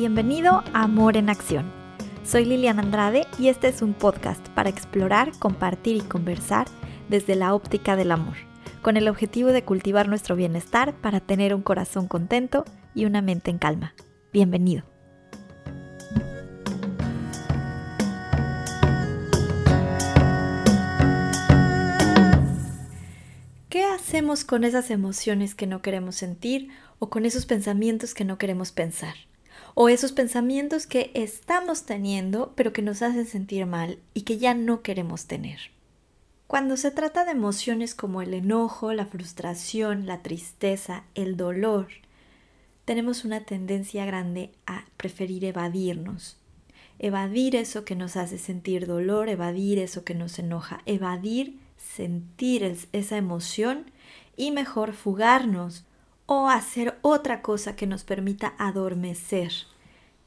Bienvenido a Amor en Acción. Soy Liliana Andrade y este es un podcast para explorar, compartir y conversar desde la óptica del amor, con el objetivo de cultivar nuestro bienestar para tener un corazón contento y una mente en calma. Bienvenido. ¿Qué hacemos con esas emociones que no queremos sentir o con esos pensamientos que no queremos pensar? O esos pensamientos que estamos teniendo pero que nos hacen sentir mal y que ya no queremos tener. Cuando se trata de emociones como el enojo, la frustración, la tristeza, el dolor, tenemos una tendencia grande a preferir evadirnos. Evadir eso que nos hace sentir dolor, evadir eso que nos enoja, evadir sentir esa emoción y mejor fugarnos o hacer otra cosa que nos permita adormecer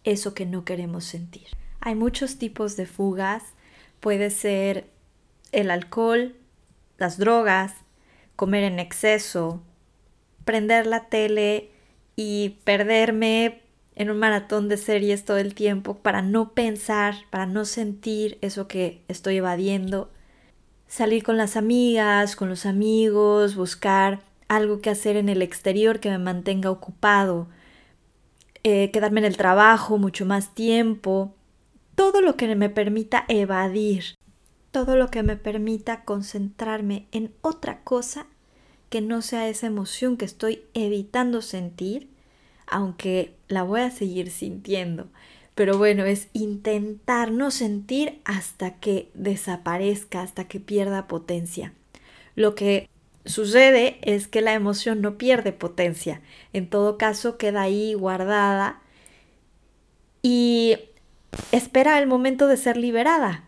eso que no queremos sentir. Hay muchos tipos de fugas. Puede ser el alcohol, las drogas, comer en exceso, prender la tele y perderme en un maratón de series todo el tiempo para no pensar, para no sentir eso que estoy evadiendo. Salir con las amigas, con los amigos, buscar algo que hacer en el exterior que me mantenga ocupado, eh, quedarme en el trabajo mucho más tiempo, todo lo que me permita evadir, todo lo que me permita concentrarme en otra cosa que no sea esa emoción que estoy evitando sentir, aunque la voy a seguir sintiendo. Pero bueno, es intentar no sentir hasta que desaparezca, hasta que pierda potencia. Lo que Sucede es que la emoción no pierde potencia, en todo caso queda ahí guardada y espera el momento de ser liberada.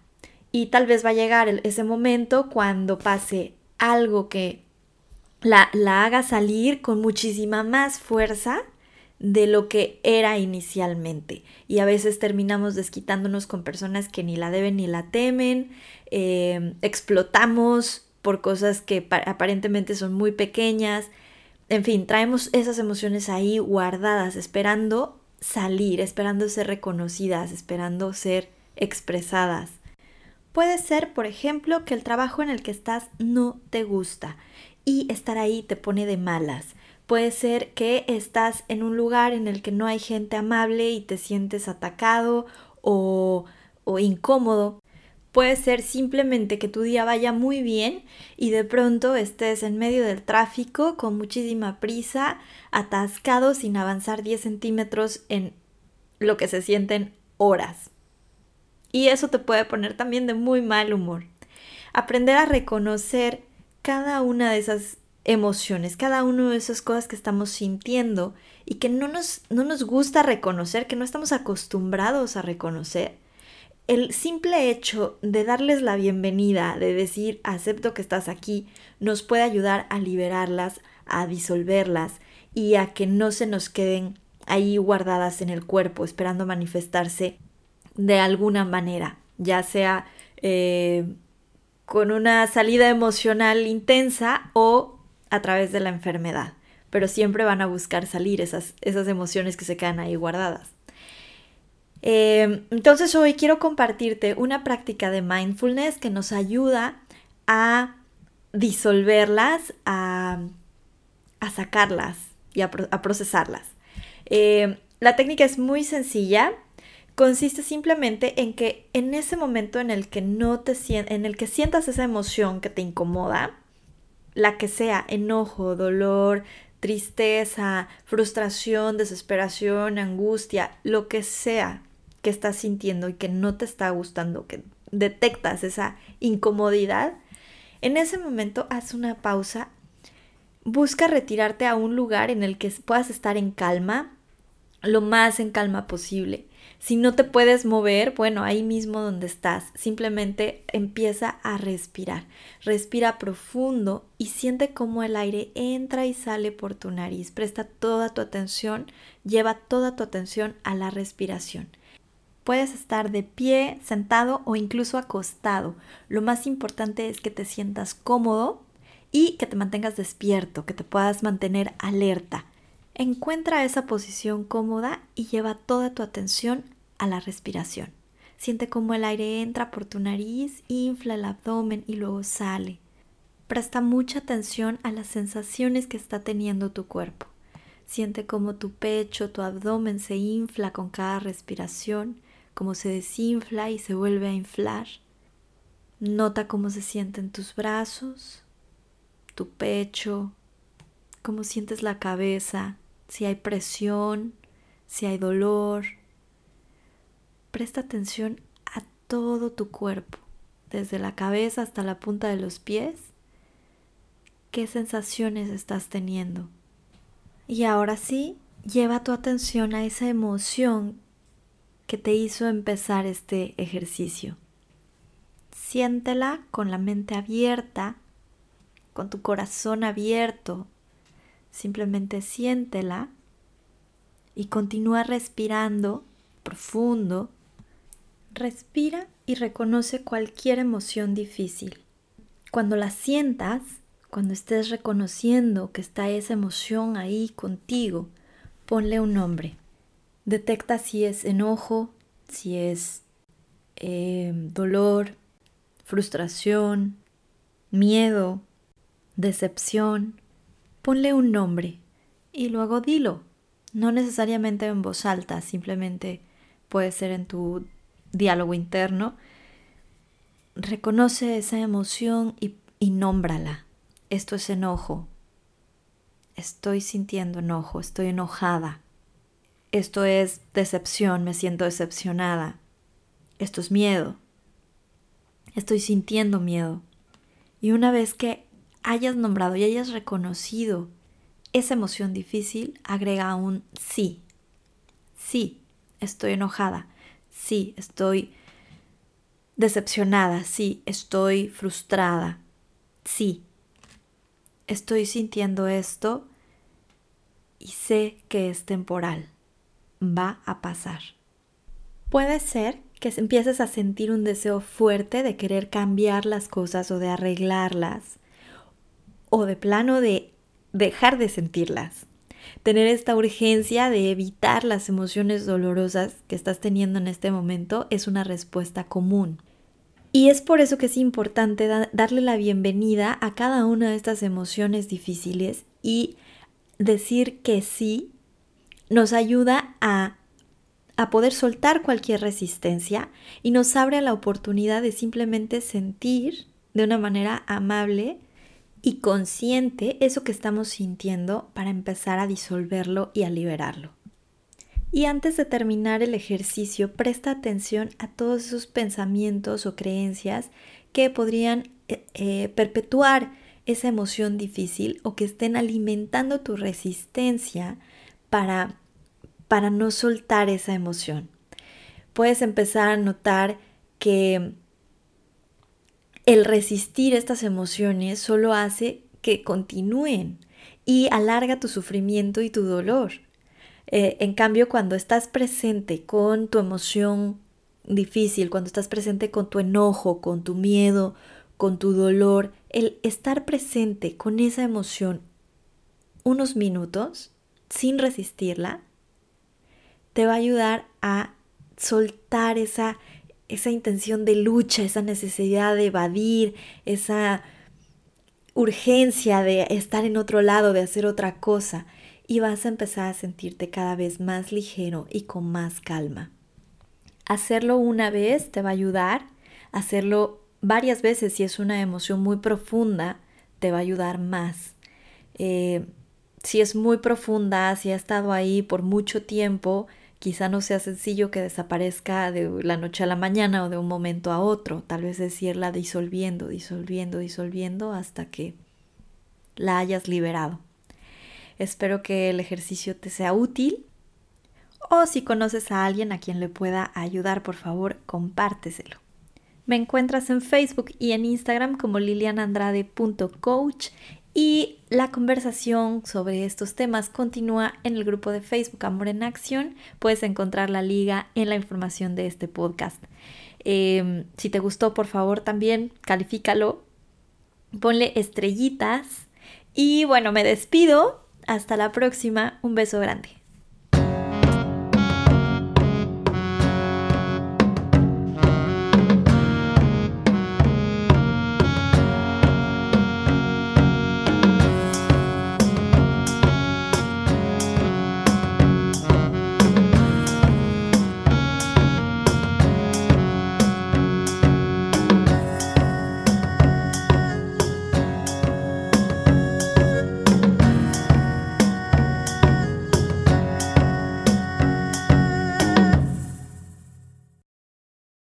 Y tal vez va a llegar ese momento cuando pase algo que la, la haga salir con muchísima más fuerza de lo que era inicialmente. Y a veces terminamos desquitándonos con personas que ni la deben ni la temen, eh, explotamos por cosas que aparentemente son muy pequeñas. En fin, traemos esas emociones ahí guardadas, esperando salir, esperando ser reconocidas, esperando ser expresadas. Puede ser, por ejemplo, que el trabajo en el que estás no te gusta y estar ahí te pone de malas. Puede ser que estás en un lugar en el que no hay gente amable y te sientes atacado o, o incómodo. Puede ser simplemente que tu día vaya muy bien y de pronto estés en medio del tráfico con muchísima prisa, atascado sin avanzar 10 centímetros en lo que se sienten horas. Y eso te puede poner también de muy mal humor. Aprender a reconocer cada una de esas emociones, cada una de esas cosas que estamos sintiendo y que no nos, no nos gusta reconocer, que no estamos acostumbrados a reconocer el simple hecho de darles la bienvenida, de decir acepto que estás aquí, nos puede ayudar a liberarlas, a disolverlas y a que no se nos queden ahí guardadas en el cuerpo esperando manifestarse de alguna manera, ya sea eh, con una salida emocional intensa o a través de la enfermedad. Pero siempre van a buscar salir esas, esas emociones que se quedan ahí guardadas. Em, entonces hoy quiero compartirte una práctica de mindfulness que nos ayuda a disolverlas, a, sacarlas y a, procesarlas. Em, la técnica es muy sencilla. Consiste simplemente en que en ese momento en el que no te en el que sientas esa emoción que te incomoda, la que sea, enojo, dolor, tristeza, frustración, desesperación, angustia, lo que sea que estás sintiendo y que no te está gustando, que detectas esa incomodidad, en ese momento haz una pausa, busca retirarte a un lugar en el que puedas estar en calma, lo más en calma posible. Si no te puedes mover, bueno, ahí mismo donde estás, simplemente empieza a respirar. Respira profundo y siente cómo el aire entra y sale por tu nariz. Presta toda tu atención, lleva toda tu atención a la respiración. Puedes estar de pie, sentado o incluso acostado. Lo más importante es que te sientas cómodo y que te mantengas despierto, que te puedas mantener alerta. Encuentra esa posición cómoda y lleva toda tu atención a la respiración. Siente cómo el aire entra por tu nariz, infla el abdomen y luego sale. Presta mucha atención a las sensaciones que está teniendo tu cuerpo. Siente cómo tu pecho, tu abdomen se infla con cada respiración, cómo se desinfla y se vuelve a inflar. Nota cómo se sienten tus brazos, tu pecho, cómo sientes la cabeza, si hay presión, si hay dolor. Presta atención a todo tu cuerpo, desde la cabeza hasta la punta de los pies. ¿Qué sensaciones estás teniendo? Y ahora sí, lleva tu atención a esa emoción que te hizo empezar este ejercicio. Siéntela con la mente abierta, con tu corazón abierto, Simplemente siéntela y continúa respirando profundo. Respira y reconoce cualquier emoción difícil. Cuando la sientas, cuando estés reconociendo que está esa emoción ahí contigo, ponle un nombre. Detecta si es enojo, si es eh, dolor, frustración, miedo, decepción, ponle un nombre y luego dilo. No necesariamente en voz alta, simplemente puede ser en tu diálogo interno. Reconoce esa emoción y, y nómbrala. Esto es enojo. Estoy sintiendo enojo, estoy enojada. Esto es decepción, me siento decepcionada. Esto es miedo. Estoy sintiendo miedo. Y una vez que hayas nombrado y hayas reconocido esa emoción difícil, agrega un sí. Sí, estoy enojada. Sí, estoy decepcionada. Sí, estoy frustrada. Sí, estoy sintiendo esto y sé que es temporal. Va a pasar. Puede ser que empieces a sentir un deseo fuerte de querer cambiar las cosas o de arreglarlas o de plano de dejar de sentirlas. Tener esta urgencia de evitar las emociones dolorosas que estás teniendo en este momento es una respuesta común. Y es por eso que es importante darle la bienvenida a cada una de estas emociones difíciles y decir que sí nos ayuda a, a poder soltar cualquier resistencia y nos abre la oportunidad de simplemente sentir de una manera amable y consciente eso que estamos sintiendo para empezar a disolverlo y a liberarlo. Y antes de terminar el ejercicio, presta atención a todos esos pensamientos o creencias que podrían eh, eh, perpetuar esa emoción difícil o que estén alimentando tu resistencia para, para no soltar esa emoción. Puedes empezar a notar que el resistir estas emociones solo hace que continúen y alarga tu sufrimiento y tu dolor. Eh, en cambio, cuando estás presente con tu emoción difícil, cuando estás presente con tu enojo, con tu miedo, con tu dolor, el estar presente con esa emoción unos minutos sin resistirla, te va a ayudar a soltar esa esa intención de lucha, esa necesidad de evadir, esa urgencia de estar en otro lado, de hacer otra cosa, y vas a empezar a sentirte cada vez más ligero y con más calma. Hacerlo una vez te va a ayudar, hacerlo varias veces si es una emoción muy profunda, te va a ayudar más. Eh, si es muy profunda, si ha estado ahí por mucho tiempo, Quizá no sea sencillo que desaparezca de la noche a la mañana o de un momento a otro, tal vez es irla disolviendo, disolviendo, disolviendo hasta que la hayas liberado. Espero que el ejercicio te sea útil o si conoces a alguien a quien le pueda ayudar, por favor, compárteselo. Me encuentras en Facebook y en Instagram como lilianandrade.coach y la conversación sobre estos temas continúa en el grupo de Facebook Amor en Acción. Puedes encontrar la liga en la información de este podcast. Em, si te gustó, por favor, también califícalo, ponle estrellitas. Y bueno, me despido Hasta la próxima, un beso grande.